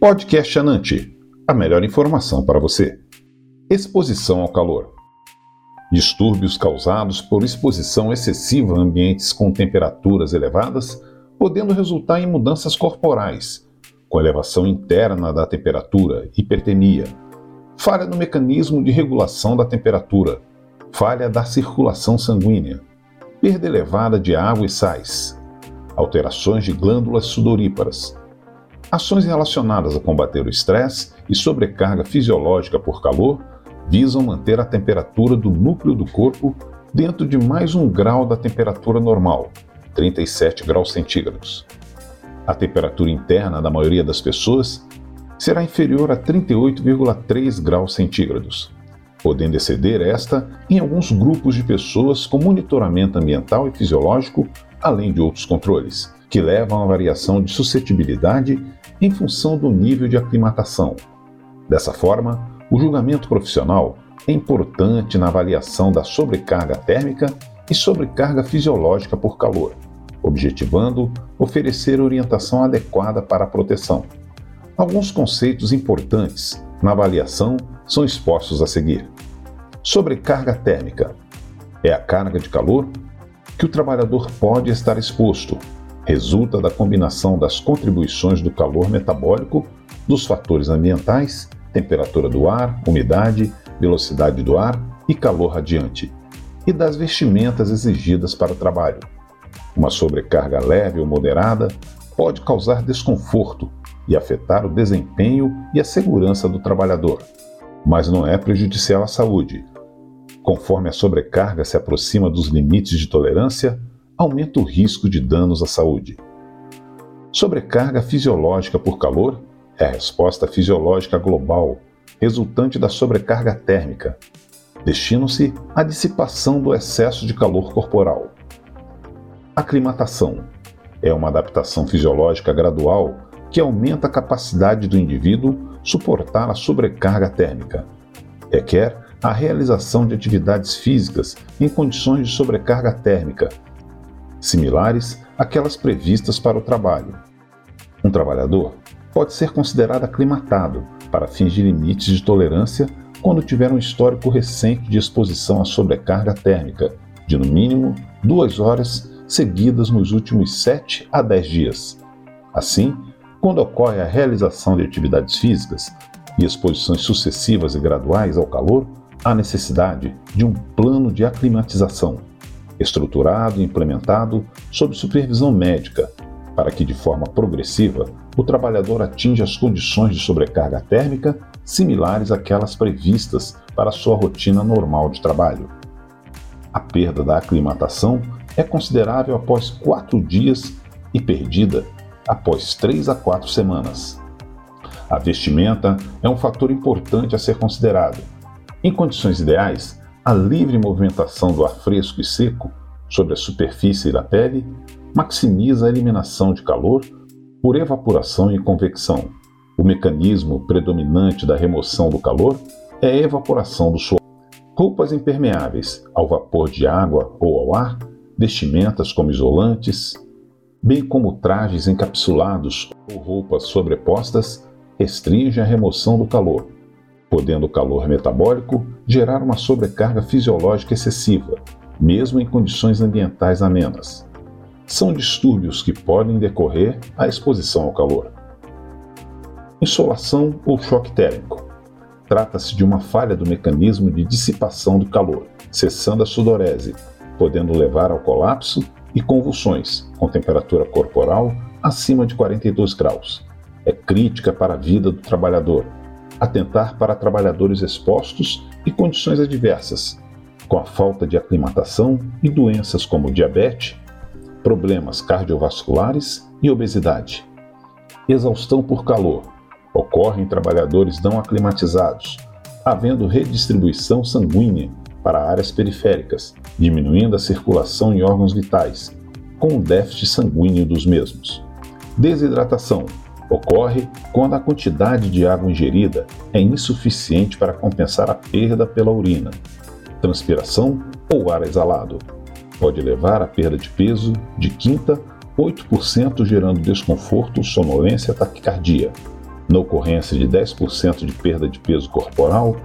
Podcast Anante, a melhor informação para você. Exposição ao calor. Distúrbios causados por exposição excessiva a ambientes com temperaturas elevadas, podendo resultar em mudanças corporais, com elevação interna da temperatura, hipertermia, falha no mecanismo de regulação da temperatura, falha da circulação sanguínea, perda elevada de água e sais, alterações de glândulas sudoríparas, ações relacionadas a combater o estresse e sobrecarga fisiológica por calor visam manter a temperatura do núcleo do corpo dentro de mais um grau da temperatura normal, 37 graus centígrados. A temperatura interna da maioria das pessoas será inferior a 38,3 graus centígrados, podendo exceder esta em alguns grupos de pessoas com monitoramento ambiental e fisiológico, além de outros controles, que levam a variação de suscetibilidade em função do nível de aclimatação. Dessa forma, o julgamento profissional é importante na avaliação da sobrecarga térmica e sobrecarga fisiológica por calor, objetivando oferecer orientação adequada para a proteção. Alguns conceitos importantes na avaliação são expostos a seguir. Sobrecarga térmica é a carga de calor que o trabalhador pode estar exposto. Resulta da combinação das contribuições do calor metabólico, dos fatores ambientais, temperatura do ar, umidade, velocidade do ar e calor radiante, e das vestimentas exigidas para o trabalho. Uma sobrecarga leve ou moderada pode causar desconforto, e afetar o desempenho e a segurança do trabalhador, mas não é prejudicial à saúde. Conforme a sobrecarga se aproxima dos limites de tolerância, aumenta o risco de danos à saúde. Sobrecarga fisiológica por calor é a resposta fisiológica global resultante da sobrecarga térmica. Destinam-se à dissipação do excesso de calor corporal. Aclimatação é uma adaptação fisiológica gradual que aumenta a capacidade do indivíduo suportar a sobrecarga térmica. Requer a realização de atividades físicas em condições de sobrecarga térmica, similares àquelas previstas para o trabalho. Um trabalhador pode ser considerado aclimatado para fins de limites de tolerância quando tiver um histórico recente de exposição à sobrecarga térmica, de no mínimo duas horas seguidas nos últimos 7 a 10 dias. Assim, quando ocorre a realização de atividades físicas e exposições sucessivas e graduais ao calor, há necessidade de um plano de aclimatização, estruturado e implementado sob supervisão médica, para que, de forma progressiva, o trabalhador atinja as condições de sobrecarga térmica similares àquelas previstas para sua rotina normal de trabalho. A perda da aclimatação é considerável após quatro dias e perdida após 3 a 4 semanas. A vestimenta é um fator importante a ser considerado. Em condições ideais, a livre movimentação do ar fresco e seco sobre a superfície da pele maximiza a eliminação de calor por evaporação e convecção. O mecanismo predominante da remoção do calor é a evaporação do suor. Roupas impermeáveis ao vapor de água ou ao ar, vestimentas como isolantes, bem como trajes encapsulados ou roupas sobrepostas, restringe a remoção do calor, podendo o calor metabólico gerar uma sobrecarga fisiológica excessiva, mesmo em condições ambientais amenas. São distúrbios que podem decorrer à exposição ao calor. Insolação ou choque térmico. Trata-se de uma falha do mecanismo de dissipação do calor, cessando a sudorese, podendo levar ao colapso e convulsões, com temperatura corporal acima de 42 graus. É crítica para a vida do trabalhador. Atentar para trabalhadores expostos e condições adversas, com a falta de aclimatação e doenças como diabetes, problemas cardiovasculares e obesidade. Exaustão por calor. Ocorre em trabalhadores não aclimatizados, havendo redistribuição sanguínea para áreas periféricas, diminuindo a circulação em órgãos vitais, com o déficit sanguíneo dos mesmos. Desidratação ocorre quando a quantidade de água ingerida é insuficiente para compensar a perda pela urina, transpiração ou ar exalado. Pode levar à perda de peso de quinta 8%, gerando desconforto, sonolência, taquicardia. Na ocorrência de 10% de perda de peso corporal,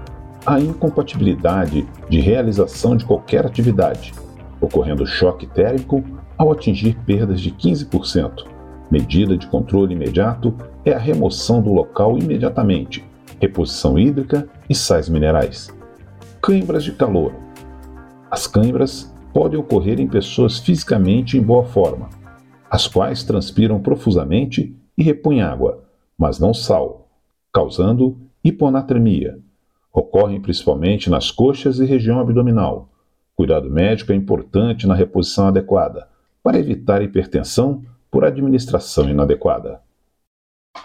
há incompatibilidade de realização de qualquer atividade, ocorrendo choque térmico ao atingir perdas de 15%. Medida de controle imediato é a remoção do local imediatamente, reposição hídrica e sais minerais. Câimbras de calor. As câimbras podem ocorrer em pessoas fisicamente em boa forma, as quais transpiram profusamente e repõem água, mas não sal, causando hiponatremia. Ocorrem principalmente nas coxas e região abdominal. Cuidado médico é importante na reposição adequada, para evitar hipertensão por administração inadequada.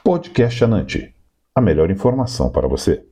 Podcast Anante a melhor informação para você.